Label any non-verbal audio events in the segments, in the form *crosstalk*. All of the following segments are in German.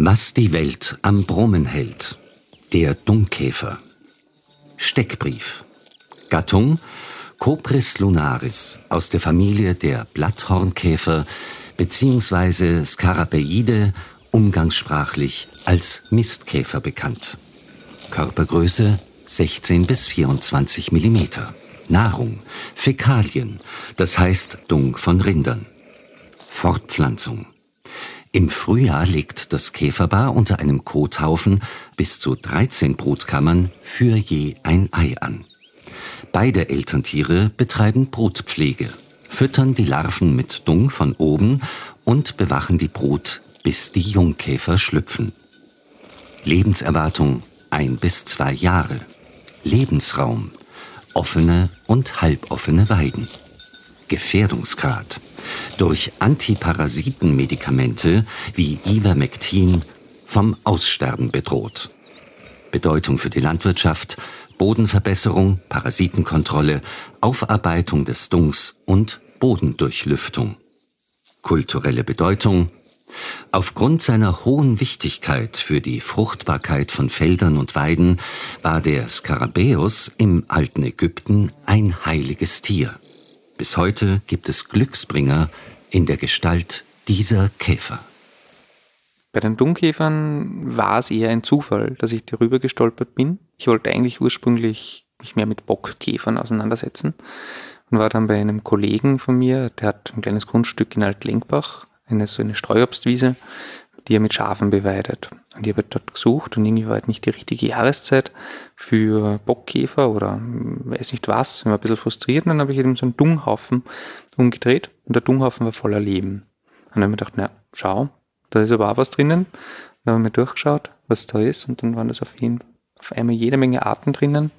Was die Welt am Brummen hält. Der Dummkäfer. Steckbrief. Gattung Copris lunaris aus der Familie der Blatthornkäfer bzw. Scarabeide, umgangssprachlich als Mistkäfer bekannt. Körpergröße 16 bis 24 Millimeter. Nahrung, Fäkalien, das heißt Dung von Rindern. Fortpflanzung. Im Frühjahr legt das Käferpaar unter einem Kothaufen bis zu 13 Brutkammern für je ein Ei an. Beide Elterntiere betreiben Brutpflege, füttern die Larven mit Dung von oben und bewachen die Brut, bis die Jungkäfer schlüpfen. Lebenserwartung ein bis zwei Jahre. Lebensraum offene und halboffene Weiden. Gefährdungsgrad durch Antiparasitenmedikamente wie Ivermectin vom Aussterben bedroht. Bedeutung für die Landwirtschaft, Bodenverbesserung, Parasitenkontrolle, Aufarbeitung des Dungs und Bodendurchlüftung. Kulturelle Bedeutung Aufgrund seiner hohen Wichtigkeit für die Fruchtbarkeit von Feldern und Weiden war der Skarabäus im alten Ägypten ein heiliges Tier. Bis heute gibt es Glücksbringer in der Gestalt dieser Käfer. Bei den Dummkäfern war es eher ein Zufall, dass ich darüber gestolpert bin. Ich wollte eigentlich ursprünglich mich mehr mit Bockkäfern auseinandersetzen und war dann bei einem Kollegen von mir, der hat ein kleines Grundstück in Altlenkbach, eine so eine Streuobstwiese, die er mit Schafen beweidet. Und ich habe dort gesucht und irgendwie war halt nicht die richtige Jahreszeit für Bockkäfer oder weiß nicht was. Ich war ein bisschen frustriert und dann habe ich eben so einen Dunghaufen umgedreht und der Dunghaufen war voller Leben. Und dann habe ich mir gedacht, na, schau, da ist aber auch was drinnen. Dann haben wir durchgeschaut, was da ist und dann waren das auf, jeden, auf einmal jede Menge Arten drinnen.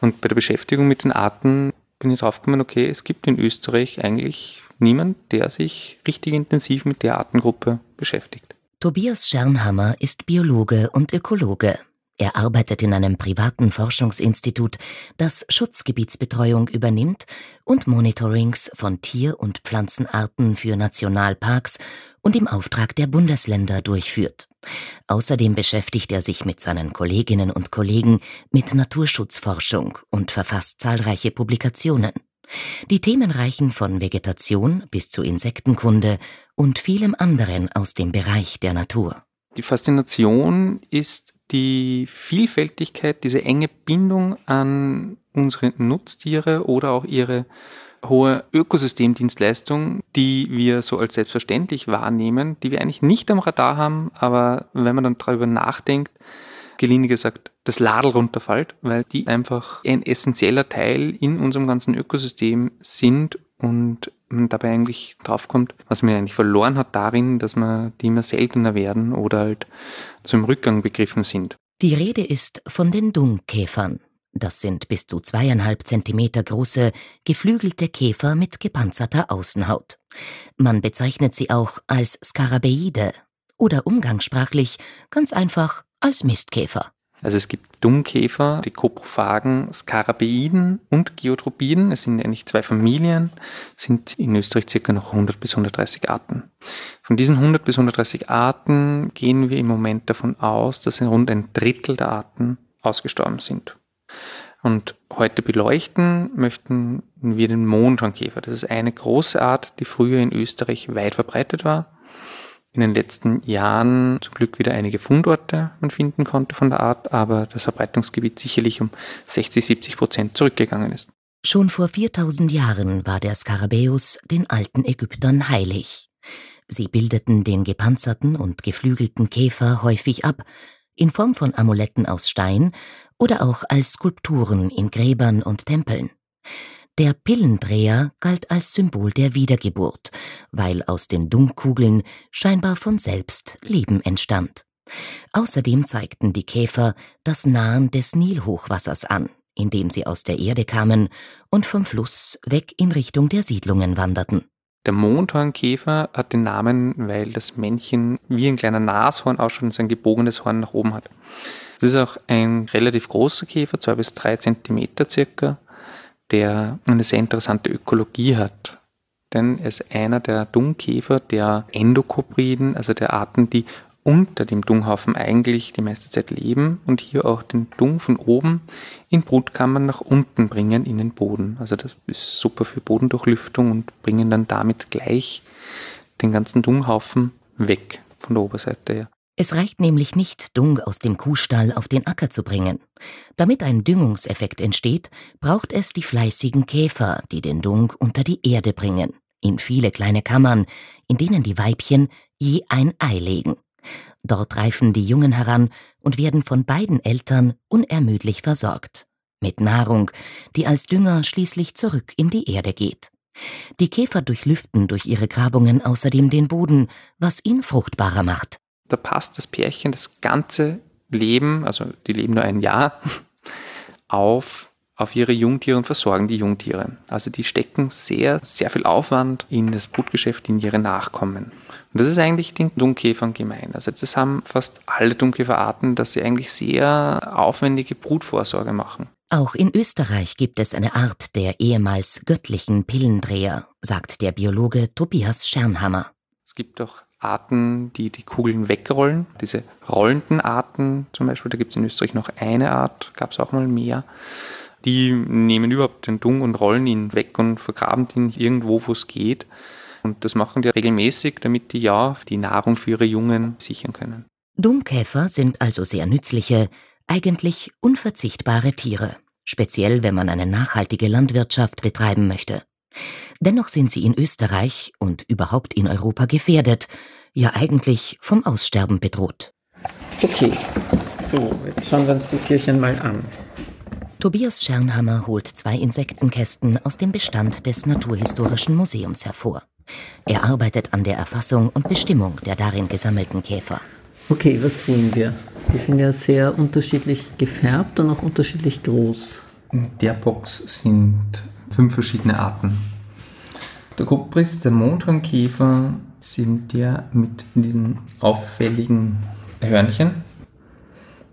Und bei der Beschäftigung mit den Arten bin ich draufgekommen, okay, es gibt in Österreich eigentlich niemand, der sich richtig intensiv mit der Artengruppe beschäftigt. Tobias Schernhammer ist Biologe und Ökologe. Er arbeitet in einem privaten Forschungsinstitut, das Schutzgebietsbetreuung übernimmt und Monitorings von Tier- und Pflanzenarten für Nationalparks und im Auftrag der Bundesländer durchführt. Außerdem beschäftigt er sich mit seinen Kolleginnen und Kollegen mit Naturschutzforschung und verfasst zahlreiche Publikationen. Die Themen reichen von Vegetation bis zu Insektenkunde und vielem anderen aus dem Bereich der Natur. Die Faszination ist die Vielfältigkeit, diese enge Bindung an unsere Nutztiere oder auch ihre hohe Ökosystemdienstleistung, die wir so als selbstverständlich wahrnehmen, die wir eigentlich nicht am Radar haben, aber wenn man dann darüber nachdenkt, gelinde gesagt, das Ladel runterfällt, weil die einfach ein essentieller Teil in unserem ganzen Ökosystem sind und man dabei eigentlich draufkommt, was man eigentlich verloren hat darin, dass man die immer seltener werden oder halt zum Rückgang begriffen sind. Die Rede ist von den Dungkäfern. Das sind bis zu zweieinhalb Zentimeter große, geflügelte Käfer mit gepanzerter Außenhaut. Man bezeichnet sie auch als Skarabeide oder umgangssprachlich ganz einfach als Mistkäfer. Also es gibt Dummkäfer, die Koprophagen, Skarabeiden und Geotropiden. Es sind eigentlich zwei Familien, sind in Österreich circa noch 100 bis 130 Arten. Von diesen 100 bis 130 Arten gehen wir im Moment davon aus, dass rund ein Drittel der Arten ausgestorben sind. Und heute beleuchten möchten wir den Mondhornkäfer. Das ist eine große Art, die früher in Österreich weit verbreitet war in den letzten Jahren zum Glück wieder einige Fundorte man finden konnte von der Art, aber das Verbreitungsgebiet sicherlich um 60, 70 Prozent zurückgegangen ist. Schon vor 4000 Jahren war der Skarabäus den alten Ägyptern heilig. Sie bildeten den gepanzerten und geflügelten Käfer häufig ab, in Form von Amuletten aus Stein oder auch als Skulpturen in Gräbern und Tempeln. Der Pillendreher galt als Symbol der Wiedergeburt, weil aus den Dunkkugeln scheinbar von selbst Leben entstand. Außerdem zeigten die Käfer das Nahen des Nilhochwassers an, indem sie aus der Erde kamen und vom Fluss weg in Richtung der Siedlungen wanderten. Der Mondhornkäfer hat den Namen, weil das Männchen wie ein kleiner Nashorn ausschaut und sein gebogenes Horn nach oben hat. Es ist auch ein relativ großer Käfer, zwei bis drei Zentimeter circa, der eine sehr interessante Ökologie hat. Denn er ist einer der Dummkäfer, der Endokopriden, also der Arten, die unter dem Dunghaufen eigentlich die meiste Zeit leben und hier auch den Dung von oben in Brutkammern nach unten bringen in den Boden. Also das ist super für Bodendurchlüftung und bringen dann damit gleich den ganzen Dunghaufen weg von der Oberseite her. Es reicht nämlich nicht, Dung aus dem Kuhstall auf den Acker zu bringen. Damit ein Düngungseffekt entsteht, braucht es die fleißigen Käfer, die den Dung unter die Erde bringen, in viele kleine Kammern, in denen die Weibchen je ein Ei legen. Dort reifen die Jungen heran und werden von beiden Eltern unermüdlich versorgt. Mit Nahrung, die als Dünger schließlich zurück in die Erde geht. Die Käfer durchlüften durch ihre Grabungen außerdem den Boden, was ihn fruchtbarer macht. Da passt das Pärchen das ganze Leben, also die leben nur ein Jahr, *laughs* auf auf ihre Jungtiere und versorgen die Jungtiere. Also die stecken sehr, sehr viel Aufwand in das Brutgeschäft, in ihre Nachkommen. Und das ist eigentlich den Dunkäfern gemein. Also das haben fast alle Dunkäferarten, dass sie eigentlich sehr aufwendige Brutvorsorge machen. Auch in Österreich gibt es eine Art der ehemals göttlichen Pillendreher, sagt der Biologe Tobias Schernhammer. Es gibt auch Arten, die die Kugeln wegrollen. Diese rollenden Arten zum Beispiel, da gibt es in Österreich noch eine Art, gab es auch mal mehr die nehmen überhaupt den Dung und rollen ihn weg und vergraben ihn irgendwo, wo es geht. Und das machen die regelmäßig, damit die ja die Nahrung für ihre Jungen sichern können. Dungkäfer sind also sehr nützliche, eigentlich unverzichtbare Tiere, speziell wenn man eine nachhaltige Landwirtschaft betreiben möchte. Dennoch sind sie in Österreich und überhaupt in Europa gefährdet, ja eigentlich vom Aussterben bedroht. Okay, so, jetzt schauen wir uns die Tierchen mal an. Tobias Schernhammer holt zwei Insektenkästen aus dem Bestand des Naturhistorischen Museums hervor. Er arbeitet an der Erfassung und Bestimmung der darin gesammelten Käfer. Okay, was sehen wir? Die sind ja sehr unterschiedlich gefärbt und auch unterschiedlich groß. In der Box sind fünf verschiedene Arten. Der Kupris, der Mondhornkäfer, sind der mit diesen auffälligen Hörnchen.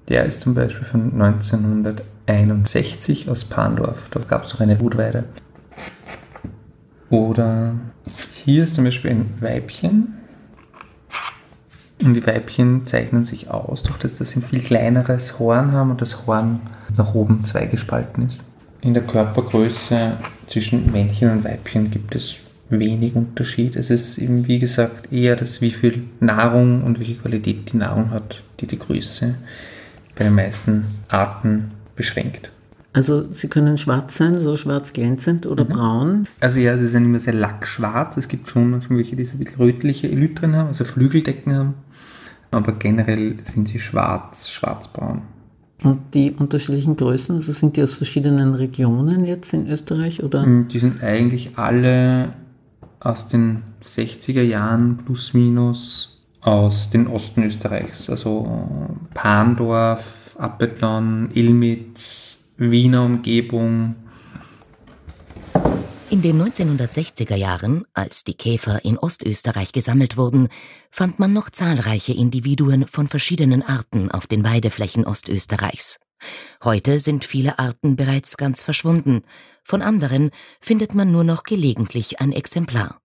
Der ist zum Beispiel von 1900 61 aus Pandorf. Da gab es doch eine Wutweide. Oder hier ist zum Beispiel ein Weibchen. Und die Weibchen zeichnen sich aus, durch das sie ein viel kleineres Horn haben und das Horn nach oben zweigespalten ist. In der Körpergröße zwischen Männchen und Weibchen gibt es wenig Unterschied. Es ist eben, wie gesagt, eher das, wie viel Nahrung und welche Qualität die Nahrung hat, die die Größe bei den meisten Arten beschränkt. Also sie können schwarz sein, so schwarz glänzend oder mhm. braun? Also ja, sie sind immer sehr lackschwarz. Es gibt schon manchmal welche, die so ein bisschen rötliche Elytren haben, also Flügeldecken haben. Aber generell sind sie schwarz, schwarzbraun. Und die unterschiedlichen Größen, also sind die aus verschiedenen Regionen jetzt in Österreich oder? Mm, die sind eigentlich alle aus den 60er Jahren plus minus aus den Osten Österreichs, also Pandorf, Appetlon, Ilmitz, Wiener Umgebung. In den 1960er Jahren, als die Käfer in Ostösterreich gesammelt wurden, fand man noch zahlreiche Individuen von verschiedenen Arten auf den Weideflächen Ostösterreichs. Heute sind viele Arten bereits ganz verschwunden, von anderen findet man nur noch gelegentlich ein Exemplar.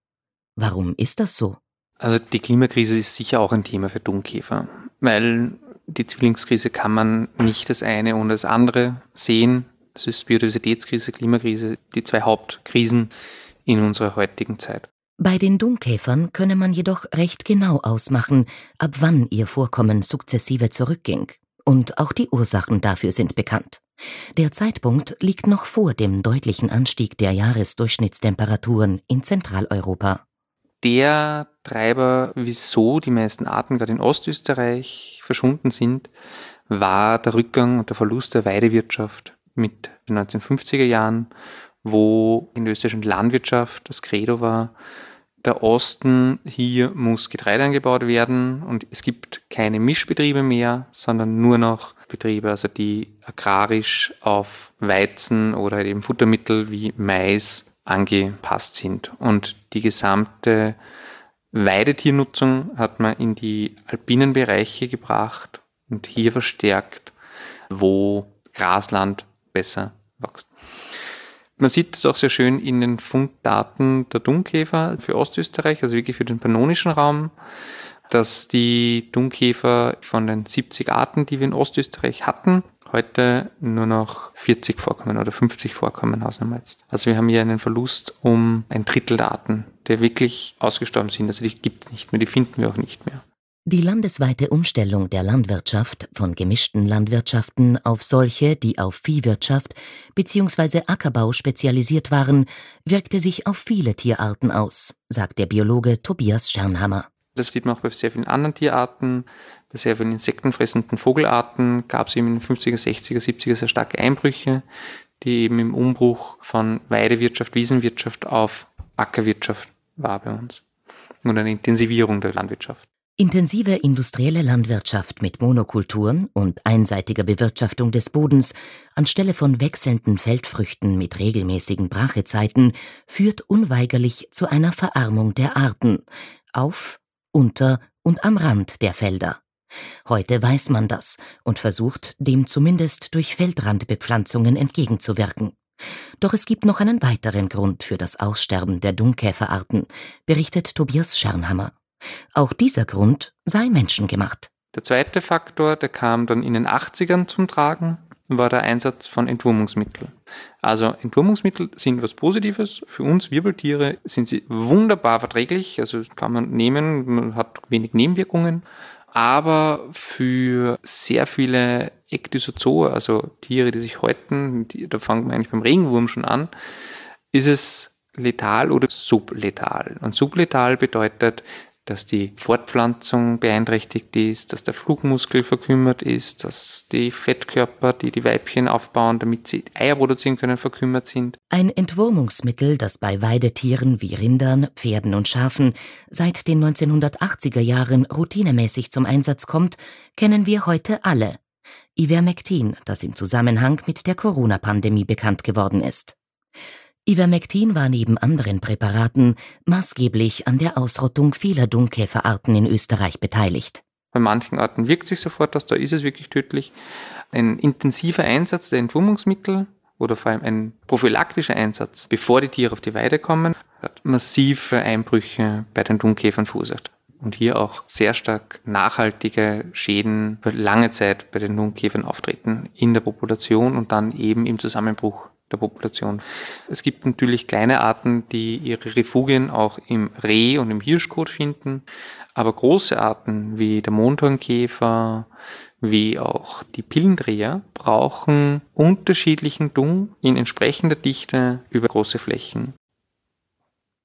Warum ist das so? Also die Klimakrise ist sicher auch ein Thema für Dungkäfer, weil die Zwillingskrise kann man nicht das eine ohne das andere sehen. Das ist Biodiversitätskrise, Klimakrise, die zwei Hauptkrisen in unserer heutigen Zeit. Bei den Dungkäfern könne man jedoch recht genau ausmachen, ab wann ihr Vorkommen sukzessive zurückging. Und auch die Ursachen dafür sind bekannt. Der Zeitpunkt liegt noch vor dem deutlichen Anstieg der Jahresdurchschnittstemperaturen in Zentraleuropa der Treiber, wieso die meisten Arten gerade in Ostösterreich verschwunden sind, war der Rückgang und der Verlust der Weidewirtschaft mit den 1950er Jahren, wo in der österreichischen Landwirtschaft das Credo war, der Osten, hier muss Getreide angebaut werden und es gibt keine Mischbetriebe mehr, sondern nur noch Betriebe, also die agrarisch auf Weizen oder eben Futtermittel wie Mais angepasst sind. Und die gesamte Weidetiernutzung hat man in die alpinen Bereiche gebracht und hier verstärkt, wo Grasland besser wächst. Man sieht es auch sehr schön in den Funddaten der Dungkäfer für Ostösterreich, also wirklich für den pannonischen Raum. dass die Dunkäfer von den 70 Arten, die wir in Ostösterreich hatten, heute nur noch 40 vorkommen oder 50 vorkommen, Hausnummer jetzt. Also wir haben hier einen Verlust um ein Drittel der Arten, die wirklich ausgestorben sind. Also die gibt es nicht mehr, die finden wir auch nicht mehr. Die landesweite Umstellung der Landwirtschaft von gemischten Landwirtschaften auf solche, die auf Viehwirtschaft bzw. Ackerbau spezialisiert waren, wirkte sich auf viele Tierarten aus, sagt der Biologe Tobias Schernhammer. Das sieht man auch bei sehr vielen anderen Tierarten. Bei sehr vielen insektenfressenden Vogelarten gab es eben in den 50er, 60er, 70er sehr starke Einbrüche, die eben im Umbruch von Weidewirtschaft, Wiesenwirtschaft auf Ackerwirtschaft war bei uns. Und eine Intensivierung der Landwirtschaft. Intensive industrielle Landwirtschaft mit Monokulturen und einseitiger Bewirtschaftung des Bodens anstelle von wechselnden Feldfrüchten mit regelmäßigen Brachezeiten führt unweigerlich zu einer Verarmung der Arten auf, unter und am Rand der Felder. Heute weiß man das und versucht, dem zumindest durch Feldrandbepflanzungen entgegenzuwirken. Doch es gibt noch einen weiteren Grund für das Aussterben der Dungkäferarten, berichtet Tobias Schernhammer. Auch dieser Grund sei menschengemacht. Der zweite Faktor, der kam dann in den 80ern zum Tragen, war der Einsatz von Entwurmungsmitteln. Also Entwurmungsmittel sind was Positives. Für uns Wirbeltiere sind sie wunderbar verträglich. Also kann man nehmen, man hat wenig Nebenwirkungen. Aber für sehr viele Ekdysozoa, also Tiere, die sich häuten, die, da fangen wir eigentlich beim Regenwurm schon an, ist es letal oder subletal. Und subletal bedeutet, dass die Fortpflanzung beeinträchtigt ist, dass der Flugmuskel verkümmert ist, dass die Fettkörper, die die Weibchen aufbauen, damit sie Eier produzieren können, verkümmert sind. Ein Entwurmungsmittel, das bei Weidetieren wie Rindern, Pferden und Schafen seit den 1980er Jahren routinemäßig zum Einsatz kommt, kennen wir heute alle. Ivermectin, das im Zusammenhang mit der Corona-Pandemie bekannt geworden ist. Ivermectin war neben anderen Präparaten maßgeblich an der Ausrottung vieler Dungkäferarten in Österreich beteiligt. Bei manchen Arten wirkt sich sofort aus, da ist es wirklich tödlich. Ein intensiver Einsatz der Entwurmungsmittel oder vor allem ein prophylaktischer Einsatz, bevor die Tiere auf die Weide kommen, hat massive Einbrüche bei den Dungkäfern verursacht. Und hier auch sehr stark nachhaltige Schäden für lange Zeit bei den Dungkäfern auftreten in der Population und dann eben im Zusammenbruch der Population. Es gibt natürlich kleine Arten, die ihre Refugien auch im Reh- und im Hirschkot finden, aber große Arten wie der Mondhornkäfer, wie auch die Pillendreher brauchen unterschiedlichen Dung in entsprechender Dichte über große Flächen.